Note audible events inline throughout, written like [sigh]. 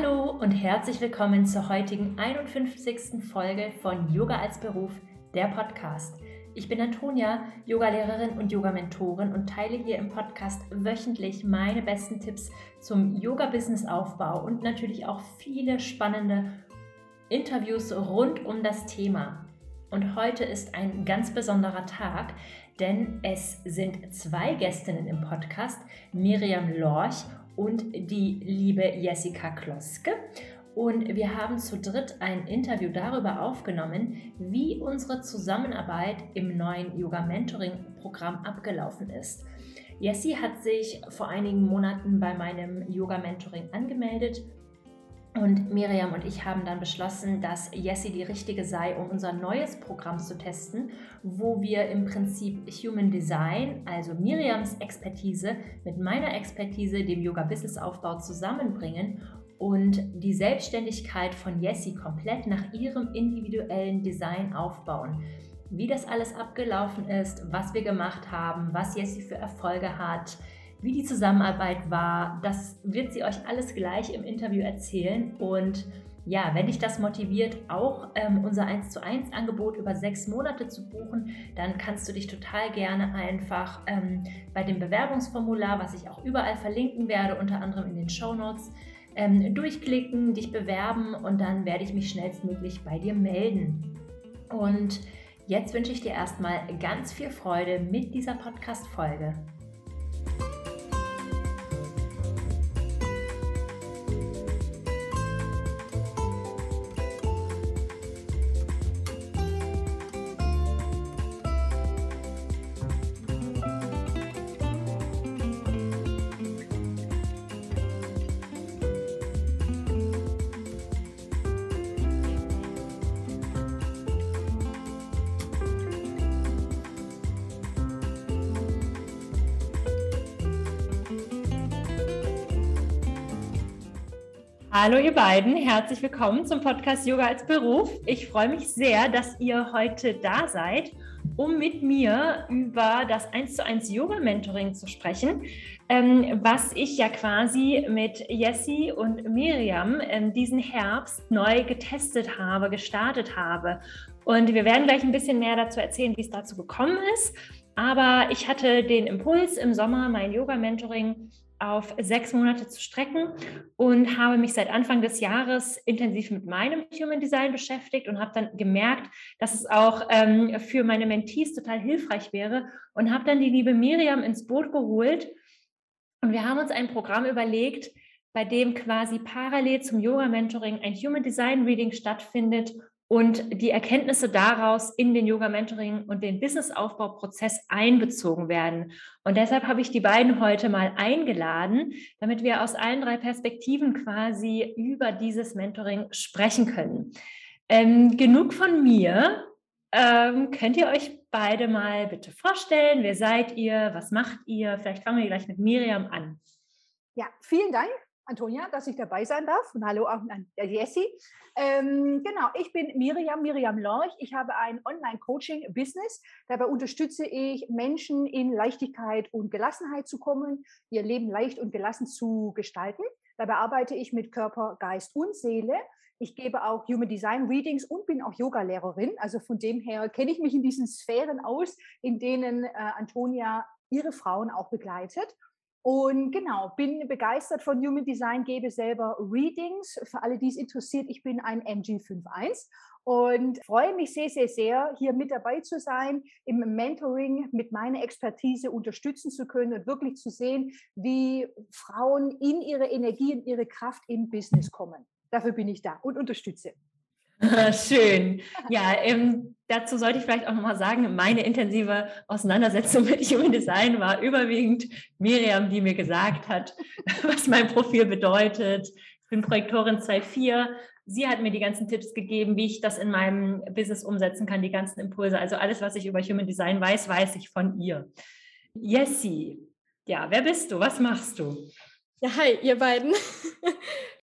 Hallo und herzlich willkommen zur heutigen 51. Folge von Yoga als Beruf, der Podcast. Ich bin Antonia, Yogalehrerin und Yogamentorin und teile hier im Podcast wöchentlich meine besten Tipps zum Yoga-Business-Aufbau und natürlich auch viele spannende Interviews rund um das Thema. Und heute ist ein ganz besonderer Tag, denn es sind zwei Gästinnen im Podcast, Miriam Lorch und die liebe Jessica Kloske. Und wir haben zu dritt ein Interview darüber aufgenommen, wie unsere Zusammenarbeit im neuen Yoga-Mentoring-Programm abgelaufen ist. Jessie hat sich vor einigen Monaten bei meinem Yoga-Mentoring angemeldet und Miriam und ich haben dann beschlossen, dass Jessie die richtige sei, um unser neues Programm zu testen, wo wir im Prinzip Human Design, also Miriams Expertise mit meiner Expertise, dem Yoga-Business-Aufbau zusammenbringen und die Selbstständigkeit von Jessie komplett nach ihrem individuellen Design aufbauen. Wie das alles abgelaufen ist, was wir gemacht haben, was Jessie für Erfolge hat, wie die Zusammenarbeit war, das wird sie euch alles gleich im Interview erzählen. Und ja, wenn dich das motiviert, auch ähm, unser 1 zu 1 Angebot über sechs Monate zu buchen, dann kannst du dich total gerne einfach ähm, bei dem Bewerbungsformular, was ich auch überall verlinken werde, unter anderem in den Show Notes, ähm, durchklicken, dich bewerben und dann werde ich mich schnellstmöglich bei dir melden. Und jetzt wünsche ich dir erstmal ganz viel Freude mit dieser Podcast-Folge. Hallo ihr beiden, herzlich willkommen zum Podcast Yoga als Beruf. Ich freue mich sehr, dass ihr heute da seid, um mit mir über das 1 zu 1 Yoga Mentoring zu sprechen, ähm, was ich ja quasi mit Jessie und Miriam ähm, diesen Herbst neu getestet habe, gestartet habe. Und wir werden gleich ein bisschen mehr dazu erzählen, wie es dazu gekommen ist. Aber ich hatte den Impuls im Sommer, mein Yoga Mentoring auf sechs Monate zu strecken und habe mich seit Anfang des Jahres intensiv mit meinem Human Design beschäftigt und habe dann gemerkt, dass es auch ähm, für meine Mentees total hilfreich wäre und habe dann die liebe Miriam ins Boot geholt. Und wir haben uns ein Programm überlegt, bei dem quasi parallel zum Yoga-Mentoring ein Human Design Reading stattfindet und die Erkenntnisse daraus in den Yoga-Mentoring und den Business-Aufbauprozess einbezogen werden. Und deshalb habe ich die beiden heute mal eingeladen, damit wir aus allen drei Perspektiven quasi über dieses Mentoring sprechen können. Ähm, genug von mir. Ähm, könnt ihr euch beide mal bitte vorstellen? Wer seid ihr? Was macht ihr? Vielleicht fangen wir gleich mit Miriam an. Ja, vielen Dank Antonia, dass ich dabei sein darf. Und hallo auch an Jessie. Ähm, genau, ich bin Miriam, Miriam Lorch. Ich habe ein Online-Coaching-Business. Dabei unterstütze ich Menschen in Leichtigkeit und Gelassenheit zu kommen, ihr Leben leicht und gelassen zu gestalten. Dabei arbeite ich mit Körper, Geist und Seele. Ich gebe auch Human Design Readings und bin auch Yoga-Lehrerin. Also von dem her kenne ich mich in diesen Sphären aus, in denen äh, Antonia ihre Frauen auch begleitet. Und genau, bin begeistert von Human Design, gebe selber Readings. Für alle, die es interessiert, ich bin ein MG51 und freue mich sehr, sehr, sehr, hier mit dabei zu sein, im Mentoring mit meiner Expertise unterstützen zu können und wirklich zu sehen, wie Frauen in ihre Energie, in ihre Kraft im Business kommen. Dafür bin ich da und unterstütze. [laughs] Schön. Ja, ähm, dazu sollte ich vielleicht auch nochmal sagen, meine intensive Auseinandersetzung [laughs] mit Human Design war überwiegend Miriam, die mir gesagt hat, [laughs] was mein Profil bedeutet. Ich bin Projektorin 2.4. Sie hat mir die ganzen Tipps gegeben, wie ich das in meinem Business umsetzen kann, die ganzen Impulse. Also alles, was ich über Human Design weiß, weiß ich von ihr. Jessie, ja, wer bist du? Was machst du? Ja, hi, ihr beiden.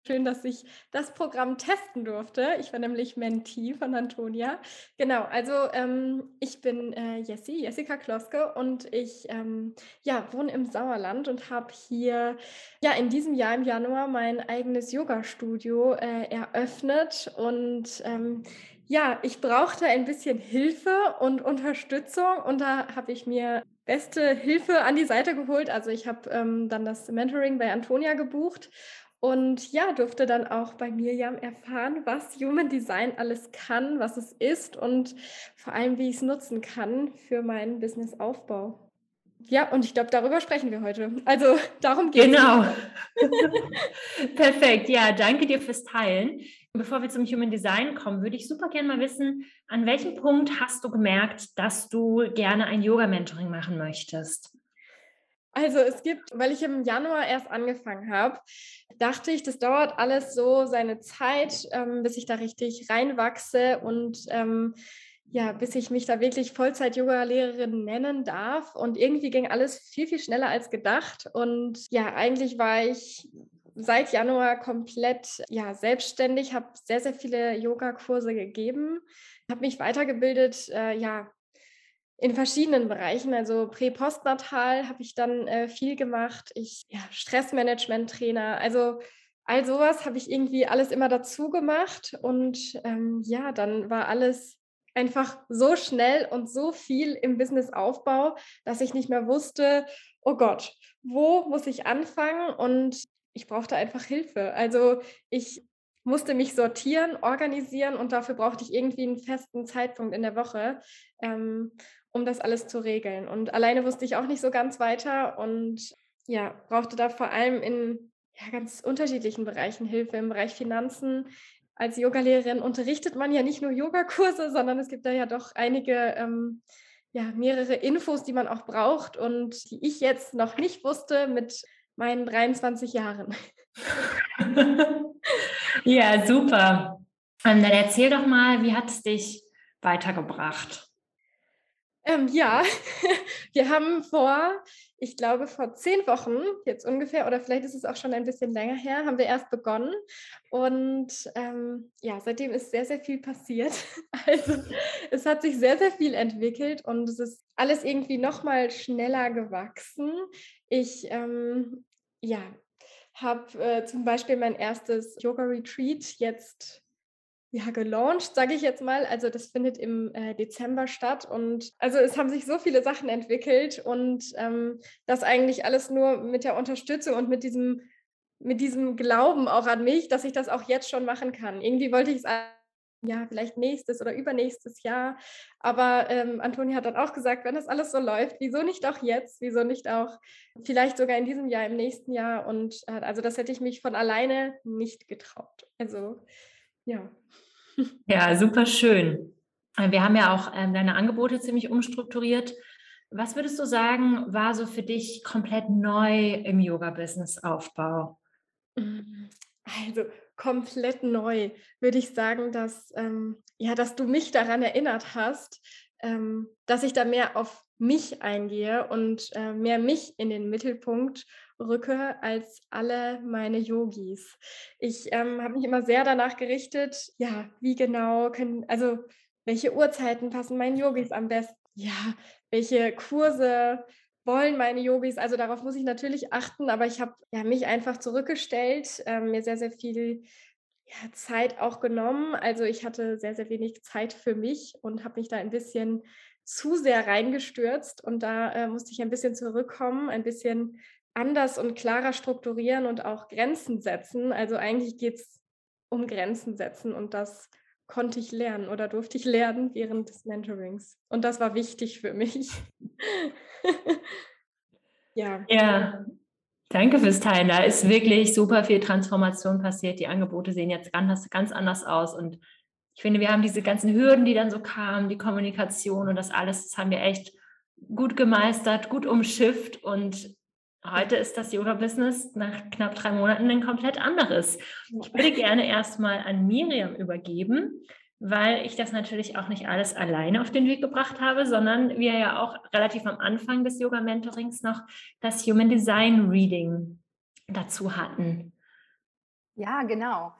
Schön, dass ich das Programm testen durfte. Ich war nämlich Mentee von Antonia. Genau, also ähm, ich bin äh, Jessie, Jessica Kloske und ich ähm, ja, wohne im Sauerland und habe hier ja in diesem Jahr im Januar mein eigenes Yoga-Studio äh, eröffnet. Und ähm, ja, ich brauchte ein bisschen Hilfe und Unterstützung und da habe ich mir beste Hilfe an die Seite geholt. Also ich habe ähm, dann das Mentoring bei Antonia gebucht und ja, durfte dann auch bei Mirjam erfahren, was Human Design alles kann, was es ist und vor allem, wie ich es nutzen kann für meinen Businessaufbau. Ja, und ich glaube, darüber sprechen wir heute. Also darum geht es. Genau. [laughs] Perfekt. Ja, danke dir fürs Teilen. Bevor wir zum Human Design kommen, würde ich super gerne mal wissen, an welchem Punkt hast du gemerkt, dass du gerne ein Yoga-Mentoring machen möchtest? Also es gibt, weil ich im Januar erst angefangen habe, dachte ich, das dauert alles so seine Zeit, ähm, bis ich da richtig reinwachse und ähm, ja, bis ich mich da wirklich Vollzeit-Yoga-Lehrerin nennen darf. Und irgendwie ging alles viel, viel schneller als gedacht. Und ja, eigentlich war ich seit Januar komplett ja, selbstständig, habe sehr, sehr viele Yoga-Kurse gegeben, habe mich weitergebildet, äh, ja, in verschiedenen Bereichen. Also prä-postnatal habe ich dann äh, viel gemacht. Ich ja, Stressmanagement-Trainer. Also all sowas habe ich irgendwie alles immer dazu gemacht. Und ähm, ja, dann war alles einfach so schnell und so viel im Businessaufbau, dass ich nicht mehr wusste, oh Gott, wo muss ich anfangen? Und ich brauchte einfach Hilfe. Also ich musste mich sortieren, organisieren und dafür brauchte ich irgendwie einen festen Zeitpunkt in der Woche. Ähm, um das alles zu regeln. Und alleine wusste ich auch nicht so ganz weiter und ja, brauchte da vor allem in ja, ganz unterschiedlichen Bereichen Hilfe, im Bereich Finanzen. Als Yogalehrerin unterrichtet man ja nicht nur Yogakurse, sondern es gibt da ja doch einige, ähm, ja, mehrere Infos, die man auch braucht und die ich jetzt noch nicht wusste mit meinen 23 Jahren. [laughs] ja, super. Dann erzähl doch mal, wie hat es dich weitergebracht? Ähm, ja, [laughs] wir haben vor, ich glaube, vor zehn Wochen jetzt ungefähr, oder vielleicht ist es auch schon ein bisschen länger her, haben wir erst begonnen. Und ähm, ja, seitdem ist sehr, sehr viel passiert. [laughs] Also es hat sich sehr, sehr viel entwickelt und es ist alles irgendwie nochmal schneller gewachsen. Ich, ähm, ja, habe äh, zum Beispiel mein erstes Yoga-Retreat jetzt ja, gelauncht, sage ich jetzt mal. Also das findet im äh, Dezember statt und also es haben sich so viele Sachen entwickelt und ähm, das eigentlich alles nur mit der Unterstützung und mit diesem, mit diesem Glauben auch an mich, dass ich das auch jetzt schon machen kann. Irgendwie wollte ich es ja, vielleicht nächstes oder übernächstes Jahr. Aber ähm, Antonia hat dann auch gesagt, wenn das alles so läuft, wieso nicht auch jetzt? Wieso nicht auch vielleicht sogar in diesem Jahr, im nächsten Jahr? Und äh, also das hätte ich mich von alleine nicht getraut. Also ja. Ja, super schön. Äh, wir haben ja auch ähm, deine Angebote ziemlich umstrukturiert. Was würdest du sagen, war so für dich komplett neu im Yoga-Business-Aufbau? Mm, also komplett neu würde ich sagen, dass, ähm, ja, dass du mich daran erinnert hast, ähm, dass ich da mehr auf mich eingehe und äh, mehr mich in den Mittelpunkt rücke als alle meine Yogis. Ich ähm, habe mich immer sehr danach gerichtet, ja, wie genau können, also welche Uhrzeiten passen meinen Yogis am besten? Ja, welche Kurse wollen meine Yogis? Also darauf muss ich natürlich achten, aber ich habe ja, mich einfach zurückgestellt, äh, mir sehr, sehr viel ja, Zeit auch genommen. Also ich hatte sehr, sehr wenig Zeit für mich und habe mich da ein bisschen zu sehr reingestürzt und da äh, musste ich ein bisschen zurückkommen, ein bisschen anders und klarer strukturieren und auch Grenzen setzen. Also eigentlich geht es um Grenzen setzen und das konnte ich lernen oder durfte ich lernen während des Mentorings. Und das war wichtig für mich. [laughs] ja. Ja, danke fürs Teilen. Da ist wirklich super viel Transformation passiert. Die Angebote sehen jetzt ganz, ganz anders aus. Und ich finde, wir haben diese ganzen Hürden, die dann so kamen, die Kommunikation und das alles, das haben wir echt gut gemeistert, gut umschifft und Heute ist das Yoga-Business nach knapp drei Monaten ein komplett anderes. Ich würde [laughs] gerne erstmal an Miriam übergeben, weil ich das natürlich auch nicht alles alleine auf den Weg gebracht habe, sondern wir ja auch relativ am Anfang des Yoga-Mentorings noch das Human Design Reading dazu hatten. Ja, genau.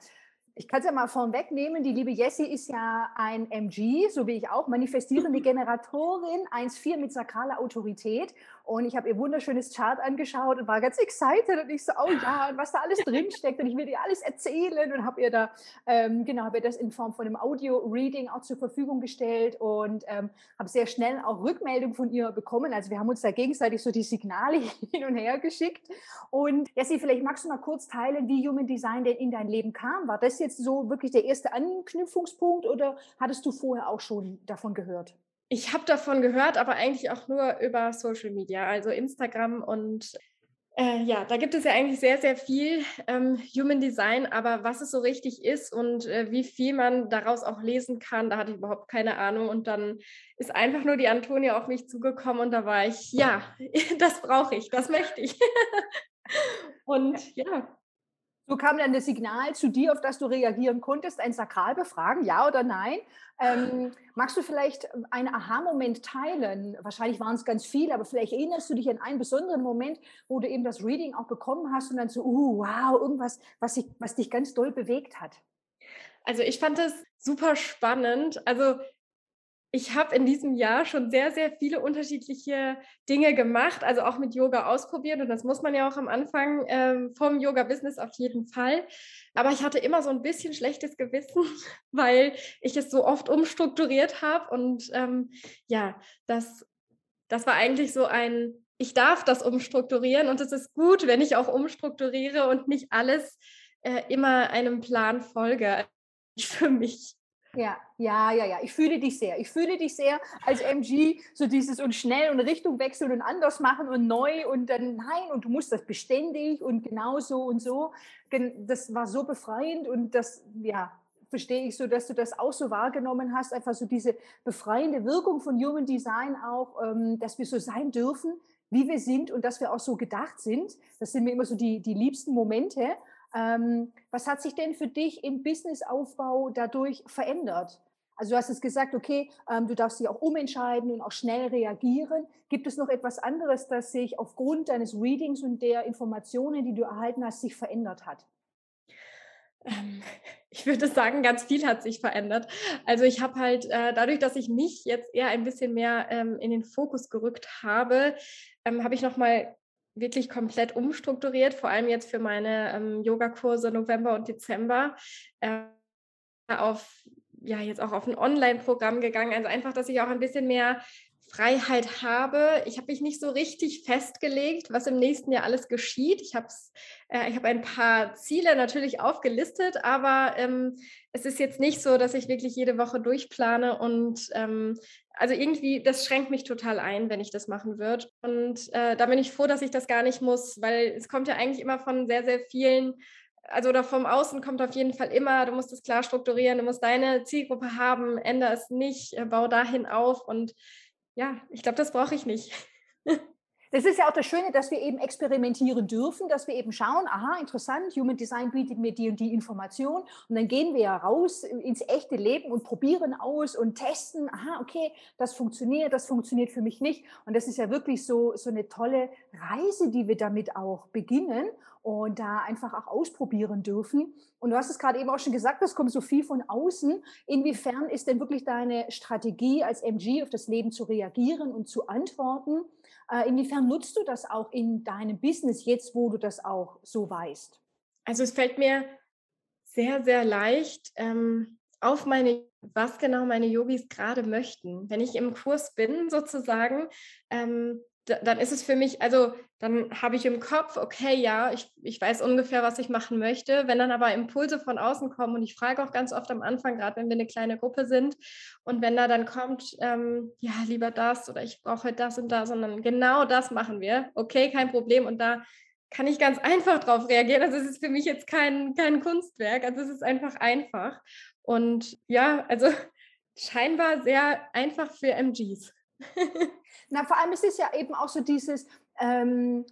Ich kann es ja mal vorwegnehmen, die liebe Jessie ist ja ein MG, so wie ich auch, manifestierende Generatorin, 1,4 mit sakraler Autorität. Und ich habe ihr wunderschönes Chart angeschaut und war ganz excited und ich so, oh ja, und was da alles drinsteckt und ich will dir alles erzählen und habe ihr da, ähm, genau, habe ihr das in Form von einem Audio-Reading auch zur Verfügung gestellt und ähm, habe sehr schnell auch Rückmeldung von ihr bekommen. Also wir haben uns da gegenseitig so die Signale [laughs] hin und her geschickt. Und Jessie, vielleicht magst du mal kurz teilen, wie Human Design denn in dein Leben kam. War das jetzt so wirklich der erste Anknüpfungspunkt oder hattest du vorher auch schon davon gehört? Ich habe davon gehört, aber eigentlich auch nur über Social Media, also Instagram und äh, ja, da gibt es ja eigentlich sehr, sehr viel ähm, Human Design, aber was es so richtig ist und äh, wie viel man daraus auch lesen kann, da hatte ich überhaupt keine Ahnung. Und dann ist einfach nur die Antonia auf mich zugekommen und da war ich, ja, [laughs] das brauche ich, das möchte ich. [laughs] und ja, so kam dann das Signal zu dir, auf das du reagieren konntest, ein Sakralbefragen, ja oder nein. Ähm, magst du vielleicht einen Aha-Moment teilen? Wahrscheinlich waren es ganz viele, aber vielleicht erinnerst du dich an einen besonderen Moment, wo du eben das Reading auch bekommen hast und dann so, uh, wow, irgendwas, was, ich, was dich ganz doll bewegt hat. Also ich fand es super spannend. Also ich habe in diesem Jahr schon sehr, sehr viele unterschiedliche Dinge gemacht, also auch mit Yoga ausprobiert. Und das muss man ja auch am Anfang ähm, vom Yoga-Business auf jeden Fall. Aber ich hatte immer so ein bisschen schlechtes Gewissen, [laughs] weil ich es so oft umstrukturiert habe. Und ähm, ja, das, das war eigentlich so ein, ich darf das umstrukturieren und es ist gut, wenn ich auch umstrukturiere und nicht alles äh, immer einem Plan folge [laughs] für mich. Ja, ja, ja, ja. Ich fühle dich sehr. Ich fühle dich sehr als MG, so dieses und schnell und Richtung wechseln und anders machen und neu und dann nein und du musst das beständig und genauso und so. Das war so befreiend und das, ja, verstehe ich so, dass du das auch so wahrgenommen hast, einfach so diese befreiende Wirkung von Human Design auch, ähm, dass wir so sein dürfen, wie wir sind und dass wir auch so gedacht sind. Das sind mir immer so die, die liebsten Momente. Ähm, was hat sich denn für dich im Businessaufbau dadurch verändert? Also du hast es gesagt, okay, ähm, du darfst dich auch umentscheiden und auch schnell reagieren. Gibt es noch etwas anderes, das sich aufgrund deines Readings und der Informationen, die du erhalten hast, sich verändert hat? Ähm, [laughs] ich würde sagen, ganz viel hat sich verändert. Also ich habe halt äh, dadurch, dass ich mich jetzt eher ein bisschen mehr ähm, in den Fokus gerückt habe, ähm, habe ich noch mal wirklich komplett umstrukturiert, vor allem jetzt für meine ähm, Yogakurse November und Dezember, äh, auf ja jetzt auch auf ein Online-Programm gegangen. Also einfach, dass ich auch ein bisschen mehr Freiheit habe. Ich habe mich nicht so richtig festgelegt, was im nächsten Jahr alles geschieht. Ich habe äh, hab ein paar Ziele natürlich aufgelistet, aber ähm, es ist jetzt nicht so, dass ich wirklich jede Woche durchplane und ähm, also irgendwie, das schränkt mich total ein, wenn ich das machen würde. Und äh, da bin ich froh, dass ich das gar nicht muss, weil es kommt ja eigentlich immer von sehr, sehr vielen, also oder vom Außen kommt auf jeden Fall immer, du musst es klar strukturieren, du musst deine Zielgruppe haben, ändere es nicht, äh, bau dahin auf. Und ja, ich glaube, das brauche ich nicht. [laughs] Das ist ja auch das Schöne, dass wir eben experimentieren dürfen, dass wir eben schauen, aha, interessant, Human Design bietet mir die und die Information und dann gehen wir ja raus ins echte Leben und probieren aus und testen, aha, okay, das funktioniert, das funktioniert für mich nicht und das ist ja wirklich so, so eine tolle Reise, die wir damit auch beginnen und da einfach auch ausprobieren dürfen. Und du hast es gerade eben auch schon gesagt, es kommt so viel von außen. Inwiefern ist denn wirklich deine Strategie als MG auf das Leben zu reagieren und zu antworten? Äh, inwiefern nutzt du das auch in deinem Business jetzt, wo du das auch so weißt? Also es fällt mir sehr, sehr leicht ähm, auf meine, was genau meine Yogis gerade möchten. Wenn ich im Kurs bin, sozusagen, ähm, dann ist es für mich, also dann habe ich im Kopf, okay, ja, ich, ich weiß ungefähr, was ich machen möchte. Wenn dann aber Impulse von außen kommen und ich frage auch ganz oft am Anfang, gerade wenn wir eine kleine Gruppe sind, und wenn da dann kommt, ähm, ja, lieber das oder ich brauche das und das, sondern genau das machen wir. Okay, kein Problem. Und da kann ich ganz [laughs] einfach drauf reagieren. Also es ist für mich jetzt kein, kein Kunstwerk, also es ist einfach einfach. Und ja, also [laughs] scheinbar sehr einfach für MGs. [laughs] Na, vor allem ist es ja eben auch so dieses, ähm,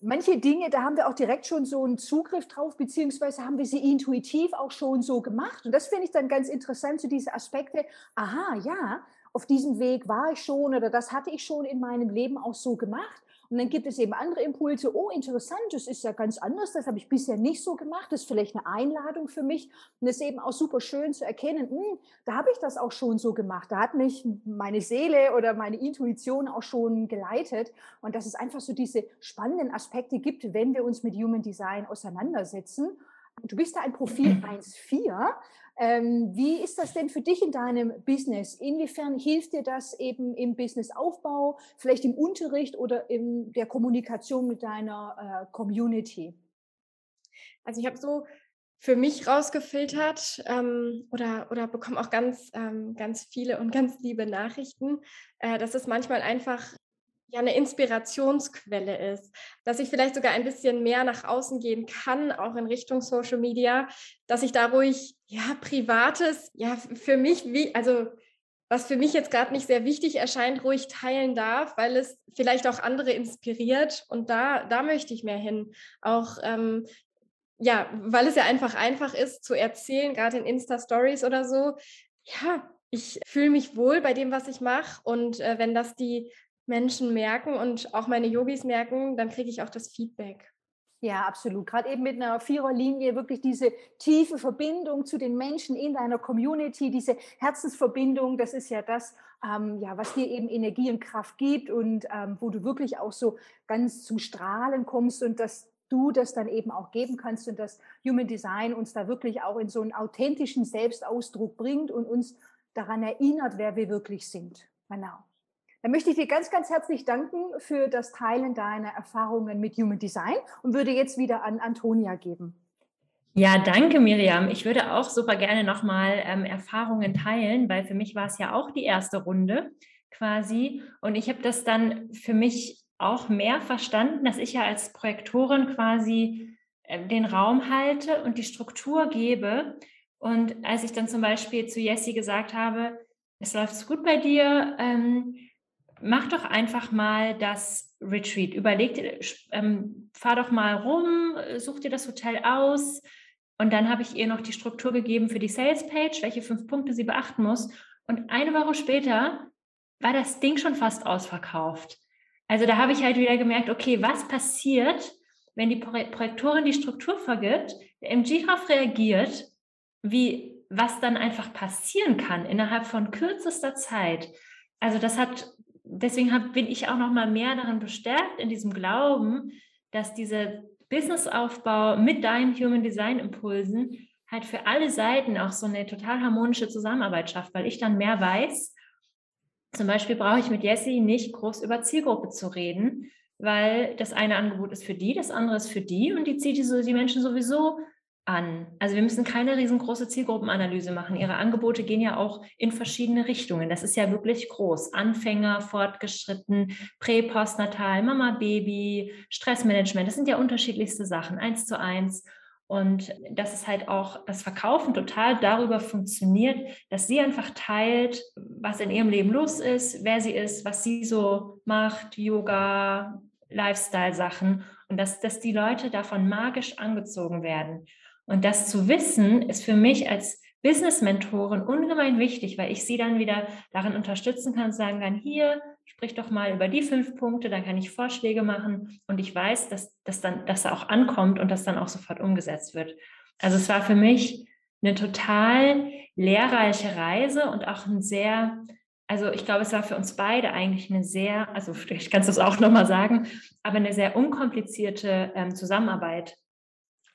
manche Dinge, da haben wir auch direkt schon so einen Zugriff drauf, beziehungsweise haben wir sie intuitiv auch schon so gemacht. Und das finde ich dann ganz interessant, so diese Aspekte, aha, ja, auf diesem Weg war ich schon oder das hatte ich schon in meinem Leben auch so gemacht. Und dann gibt es eben andere Impulse. Oh, interessant, das ist ja ganz anders. Das habe ich bisher nicht so gemacht. Das ist vielleicht eine Einladung für mich. Und es ist eben auch super schön zu erkennen, hm, da habe ich das auch schon so gemacht. Da hat mich meine Seele oder meine Intuition auch schon geleitet. Und dass es einfach so diese spannenden Aspekte gibt, wenn wir uns mit Human Design auseinandersetzen. Du bist da ein Profil [clears throat] 1.4. Ähm, wie ist das denn für dich in deinem Business? Inwiefern hilft dir das eben im Businessaufbau, vielleicht im Unterricht oder in der Kommunikation mit deiner äh, Community? Also ich habe so für mich rausgefiltert ähm, oder, oder bekomme auch ganz, ähm, ganz viele und ganz liebe Nachrichten, äh, dass es manchmal einfach ja eine Inspirationsquelle ist, dass ich vielleicht sogar ein bisschen mehr nach außen gehen kann, auch in Richtung Social Media, dass ich da ruhig ja privates, ja für mich wie also was für mich jetzt gerade nicht sehr wichtig erscheint, ruhig teilen darf, weil es vielleicht auch andere inspiriert und da da möchte ich mehr hin, auch ähm, ja, weil es ja einfach einfach ist zu erzählen, gerade in Insta Stories oder so. Ja, ich fühle mich wohl bei dem, was ich mache. Und äh, wenn das die Menschen merken und auch meine Yogis merken, dann kriege ich auch das Feedback. Ja, absolut. Gerade eben mit einer Viererlinie wirklich diese tiefe Verbindung zu den Menschen in deiner Community, diese Herzensverbindung, das ist ja das, ähm, ja, was dir eben Energie und Kraft gibt und ähm, wo du wirklich auch so ganz zum Strahlen kommst und dass du das dann eben auch geben kannst und das Human Design uns da wirklich auch in so einen authentischen Selbstausdruck bringt und uns daran erinnert, wer wir wirklich sind. Genau. Dann möchte ich dir ganz, ganz herzlich danken für das Teilen deiner Erfahrungen mit Human Design und würde jetzt wieder an Antonia geben. Ja, danke Miriam. Ich würde auch super gerne nochmal ähm, Erfahrungen teilen, weil für mich war es ja auch die erste Runde quasi. Und ich habe das dann für mich auch mehr verstanden, dass ich ja als Projektorin quasi äh, den Raum halte und die Struktur gebe. Und als ich dann zum Beispiel zu Jessie gesagt habe, es läuft gut bei dir, ähm, mach doch einfach mal das Retreat. Überleg dir, ähm, fahr doch mal rum, such dir das Hotel aus. Und dann habe ich ihr noch die Struktur gegeben für die Sales Page, welche fünf Punkte sie beachten muss. Und eine Woche später war das Ding schon fast ausverkauft. Also da habe ich halt wieder gemerkt, okay, was passiert, wenn die Projektorin die Struktur vergibt, der MG darauf reagiert, wie was dann einfach passieren kann innerhalb von kürzester Zeit. Also das hat deswegen hab, bin ich auch noch mal mehr daran bestärkt in diesem Glauben, dass dieser Businessaufbau mit deinen Human Design Impulsen halt für alle Seiten auch so eine total harmonische Zusammenarbeit schafft, weil ich dann mehr weiß. Zum Beispiel brauche ich mit Jessie nicht groß über Zielgruppe zu reden, weil das eine Angebot ist für die, das andere ist für die und die zieht die, so, die Menschen sowieso an. Also wir müssen keine riesengroße Zielgruppenanalyse machen. Ihre Angebote gehen ja auch in verschiedene Richtungen. Das ist ja wirklich groß. Anfänger, fortgeschritten, Prä, Postnatal, Mama, Baby, Stressmanagement. Das sind ja unterschiedlichste Sachen, eins zu eins. Und dass es halt auch das Verkaufen total darüber funktioniert, dass sie einfach teilt, was in ihrem Leben los ist, wer sie ist, was sie so macht, Yoga, Lifestyle-Sachen und dass, dass die Leute davon magisch angezogen werden. Und das zu wissen, ist für mich als Business-Mentorin ungemein wichtig, weil ich sie dann wieder darin unterstützen kann, sagen kann, hier, sprich doch mal über die fünf Punkte, dann kann ich Vorschläge machen und ich weiß, dass das dann, dass er auch ankommt und das dann auch sofort umgesetzt wird. Also es war für mich eine total lehrreiche Reise und auch ein sehr, also ich glaube, es war für uns beide eigentlich eine sehr, also [laughs] kannst du es auch nochmal sagen, aber eine sehr unkomplizierte ähm, Zusammenarbeit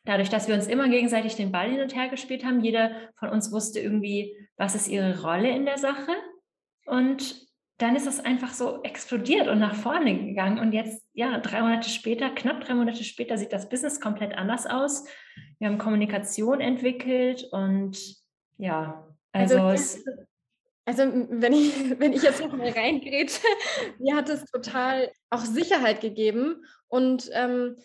dadurch, dass wir uns immer gegenseitig den Ball hin und her gespielt haben, jeder von uns wusste irgendwie, was ist ihre Rolle in der Sache. Und dann ist es einfach so explodiert und nach vorne gegangen. Und jetzt, ja, drei Monate später, knapp drei Monate später, sieht das Business komplett anders aus. Wir haben Kommunikation entwickelt und ja, also, also es. Also wenn ich, [laughs] wenn ich jetzt noch mal reingrätsche, [laughs] mir hat es total auch Sicherheit gegeben und ähm,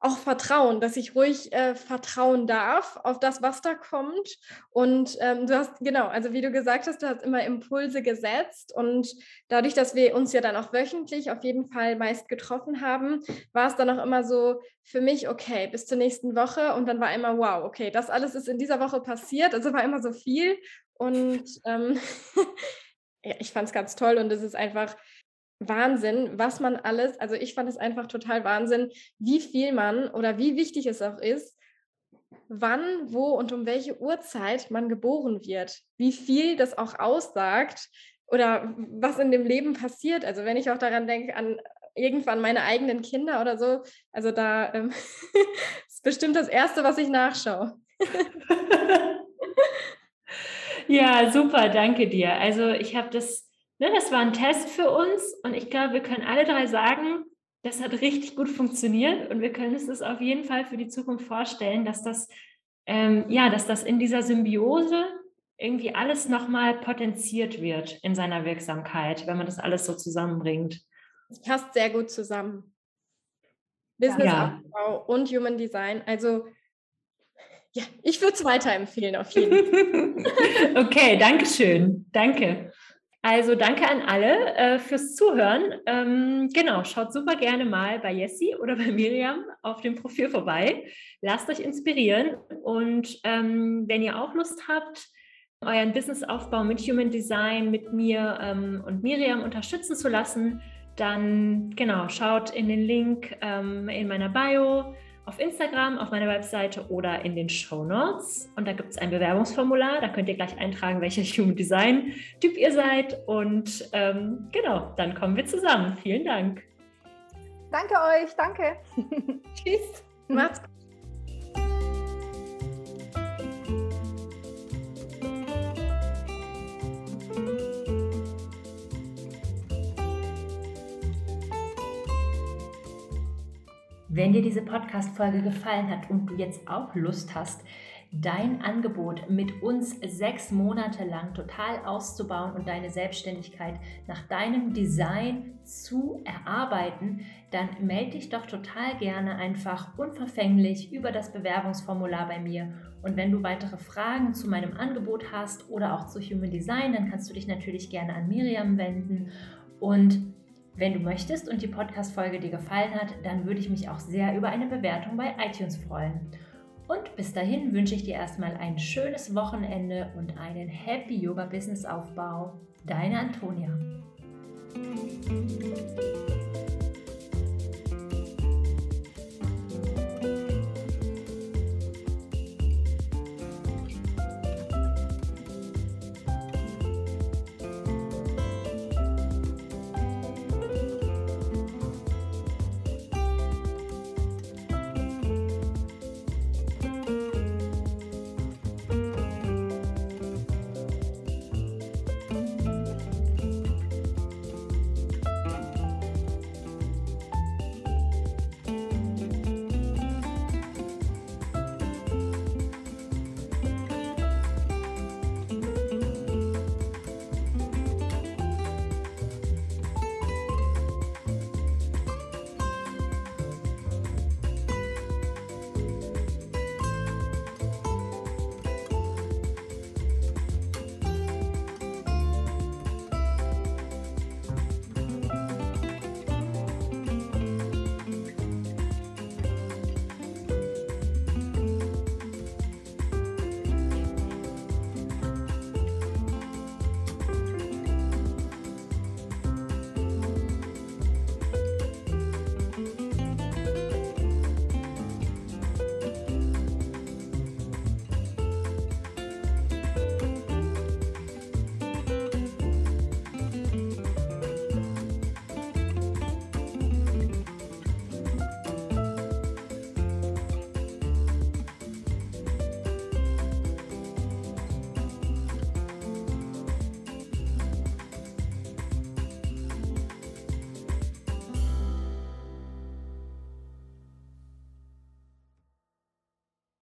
auch Vertrauen, dass ich ruhig äh, vertrauen darf auf das, was da kommt. Und ähm, du hast, genau, also wie du gesagt hast, du hast immer Impulse gesetzt. Und dadurch, dass wir uns ja dann auch wöchentlich auf jeden Fall meist getroffen haben, war es dann auch immer so für mich, okay, bis zur nächsten Woche. Und dann war immer, wow, okay, das alles ist in dieser Woche passiert. Also war immer so viel. Und ähm, [laughs] ja, ich fand es ganz toll. Und es ist einfach Wahnsinn, was man alles, also ich fand es einfach total Wahnsinn, wie viel man oder wie wichtig es auch ist, wann, wo und um welche Uhrzeit man geboren wird, wie viel das auch aussagt oder was in dem Leben passiert. Also wenn ich auch daran denke, an irgendwann meine eigenen Kinder oder so, also da ähm, [laughs] ist bestimmt das Erste, was ich nachschaue. [laughs] ja, super, danke dir. Also ich habe das, ne, das war ein Test für uns und ich glaube, wir können alle drei sagen, das hat richtig gut funktioniert und wir können es uns auf jeden Fall für die Zukunft vorstellen, dass das, ähm, ja, dass das in dieser Symbiose irgendwie alles nochmal potenziert wird in seiner Wirksamkeit, wenn man das alles so zusammenbringt. Es passt sehr gut zusammen. Businessaufbau ja. und Human Design. Also ja, ich würde es weiterempfehlen auf jeden Fall. [laughs] okay, danke schön. Danke. Also danke an alle äh, fürs Zuhören. Ähm, genau, schaut super gerne mal bei Jessie oder bei Miriam auf dem Profil vorbei. Lasst euch inspirieren und ähm, wenn ihr auch Lust habt, euren Businessaufbau mit Human Design mit mir ähm, und Miriam unterstützen zu lassen, dann genau, schaut in den Link ähm, in meiner Bio auf Instagram, auf meiner Webseite oder in den Show Notes. Und da gibt es ein Bewerbungsformular. Da könnt ihr gleich eintragen, welcher [laughs] Human Design Typ ihr seid. Und ähm, genau, dann kommen wir zusammen. Vielen Dank. Danke euch. Danke. [laughs] [laughs] Tschüss. Macht's gut. Wenn dir diese Podcast-Folge gefallen hat und du jetzt auch Lust hast, dein Angebot mit uns sechs Monate lang total auszubauen und deine Selbstständigkeit nach deinem Design zu erarbeiten, dann melde dich doch total gerne einfach unverfänglich über das Bewerbungsformular bei mir. Und wenn du weitere Fragen zu meinem Angebot hast oder auch zu Human Design, dann kannst du dich natürlich gerne an Miriam wenden. Und wenn du möchtest und die Podcast-Folge dir gefallen hat, dann würde ich mich auch sehr über eine Bewertung bei iTunes freuen. Und bis dahin wünsche ich dir erstmal ein schönes Wochenende und einen Happy Yoga Business Aufbau. Deine Antonia.